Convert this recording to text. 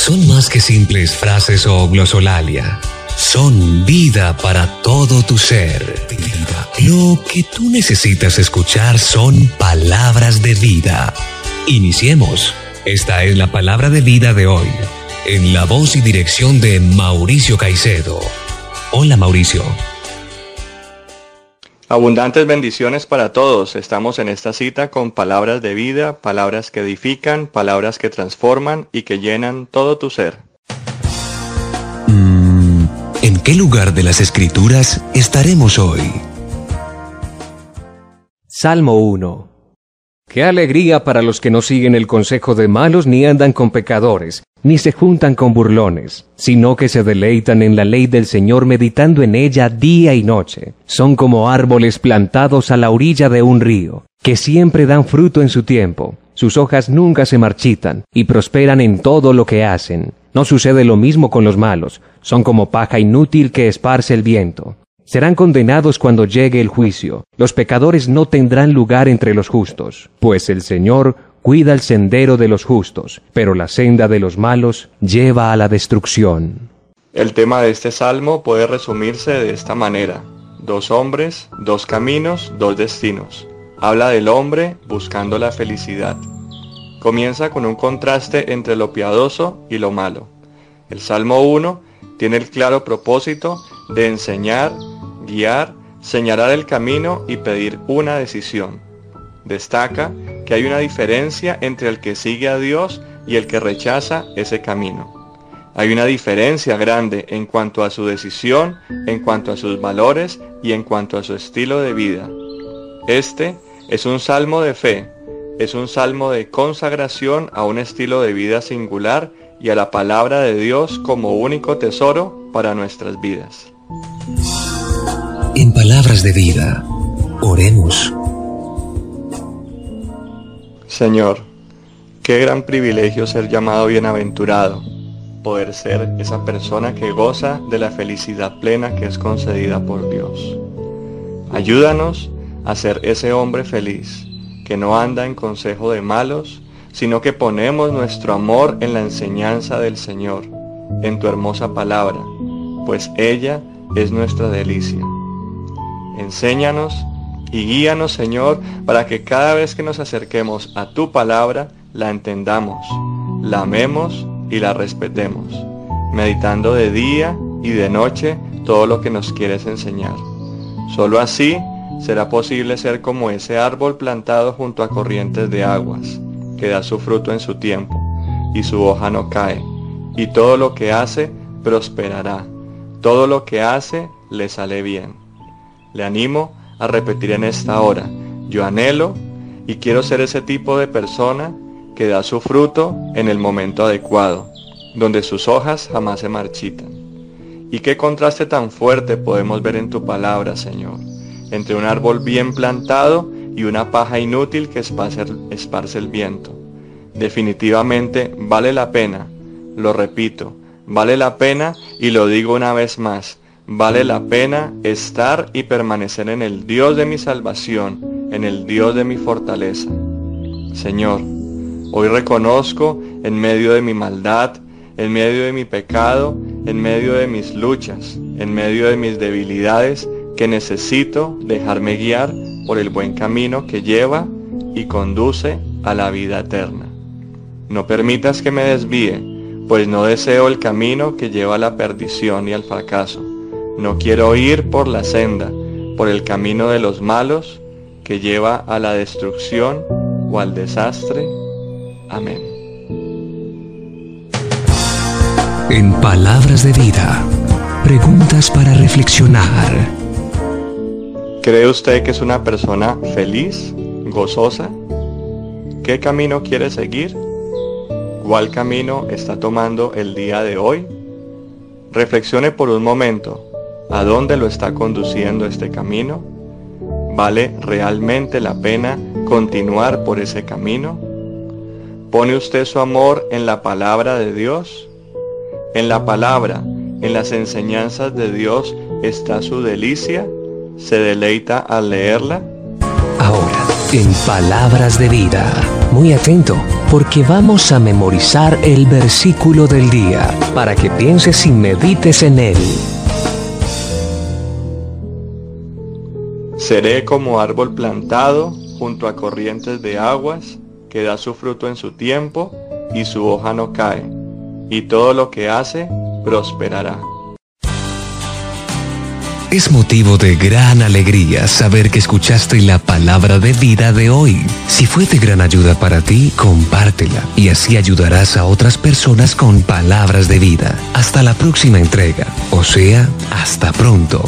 son más que simples frases o glosolalia. Son vida para todo tu ser. Lo que tú necesitas escuchar son palabras de vida. Iniciemos. Esta es la palabra de vida de hoy, en la voz y dirección de Mauricio Caicedo. Hola Mauricio. Abundantes bendiciones para todos. Estamos en esta cita con palabras de vida, palabras que edifican, palabras que transforman y que llenan todo tu ser. Mm, ¿En qué lugar de las escrituras estaremos hoy? Salmo 1 Qué alegría para los que no siguen el consejo de malos ni andan con pecadores, ni se juntan con burlones, sino que se deleitan en la ley del Señor meditando en ella día y noche. Son como árboles plantados a la orilla de un río, que siempre dan fruto en su tiempo. Sus hojas nunca se marchitan y prosperan en todo lo que hacen. No sucede lo mismo con los malos, son como paja inútil que esparce el viento serán condenados cuando llegue el juicio. Los pecadores no tendrán lugar entre los justos, pues el Señor cuida el sendero de los justos, pero la senda de los malos lleva a la destrucción. El tema de este salmo puede resumirse de esta manera. Dos hombres, dos caminos, dos destinos. Habla del hombre buscando la felicidad. Comienza con un contraste entre lo piadoso y lo malo. El Salmo 1 tiene el claro propósito de enseñar guiar, señalar el camino y pedir una decisión. Destaca que hay una diferencia entre el que sigue a Dios y el que rechaza ese camino. Hay una diferencia grande en cuanto a su decisión, en cuanto a sus valores y en cuanto a su estilo de vida. Este es un salmo de fe, es un salmo de consagración a un estilo de vida singular y a la palabra de Dios como único tesoro para nuestras vidas en palabras de vida. Oremos. Señor, qué gran privilegio ser llamado bienaventurado, poder ser esa persona que goza de la felicidad plena que es concedida por Dios. Ayúdanos a ser ese hombre feliz, que no anda en consejo de malos, sino que ponemos nuestro amor en la enseñanza del Señor, en tu hermosa palabra, pues ella es nuestra delicia. Enséñanos y guíanos, Señor, para que cada vez que nos acerquemos a tu palabra, la entendamos, la amemos y la respetemos, meditando de día y de noche todo lo que nos quieres enseñar. Solo así será posible ser como ese árbol plantado junto a corrientes de aguas, que da su fruto en su tiempo, y su hoja no cae, y todo lo que hace prosperará, todo lo que hace le sale bien. Le animo a repetir en esta hora, yo anhelo y quiero ser ese tipo de persona que da su fruto en el momento adecuado, donde sus hojas jamás se marchitan. Y qué contraste tan fuerte podemos ver en tu palabra, Señor, entre un árbol bien plantado y una paja inútil que esparce, esparce el viento. Definitivamente vale la pena, lo repito, vale la pena y lo digo una vez más, Vale la pena estar y permanecer en el Dios de mi salvación, en el Dios de mi fortaleza. Señor, hoy reconozco en medio de mi maldad, en medio de mi pecado, en medio de mis luchas, en medio de mis debilidades, que necesito dejarme guiar por el buen camino que lleva y conduce a la vida eterna. No permitas que me desvíe, pues no deseo el camino que lleva a la perdición y al fracaso. No quiero ir por la senda, por el camino de los malos, que lleva a la destrucción o al desastre. Amén. En palabras de vida, preguntas para reflexionar. ¿Cree usted que es una persona feliz, gozosa? ¿Qué camino quiere seguir? ¿Cuál camino está tomando el día de hoy? Reflexione por un momento ¿A dónde lo está conduciendo este camino? ¿Vale realmente la pena continuar por ese camino? ¿Pone usted su amor en la palabra de Dios? En la palabra, en las enseñanzas de Dios está su delicia. ¿Se deleita al leerla? Ahora, en palabras de vida. Muy atento porque vamos a memorizar el versículo del día para que pienses y medites en él. Seré como árbol plantado junto a corrientes de aguas, que da su fruto en su tiempo y su hoja no cae, y todo lo que hace prosperará. Es motivo de gran alegría saber que escuchaste la palabra de vida de hoy. Si fue de gran ayuda para ti, compártela y así ayudarás a otras personas con palabras de vida. Hasta la próxima entrega, o sea, hasta pronto.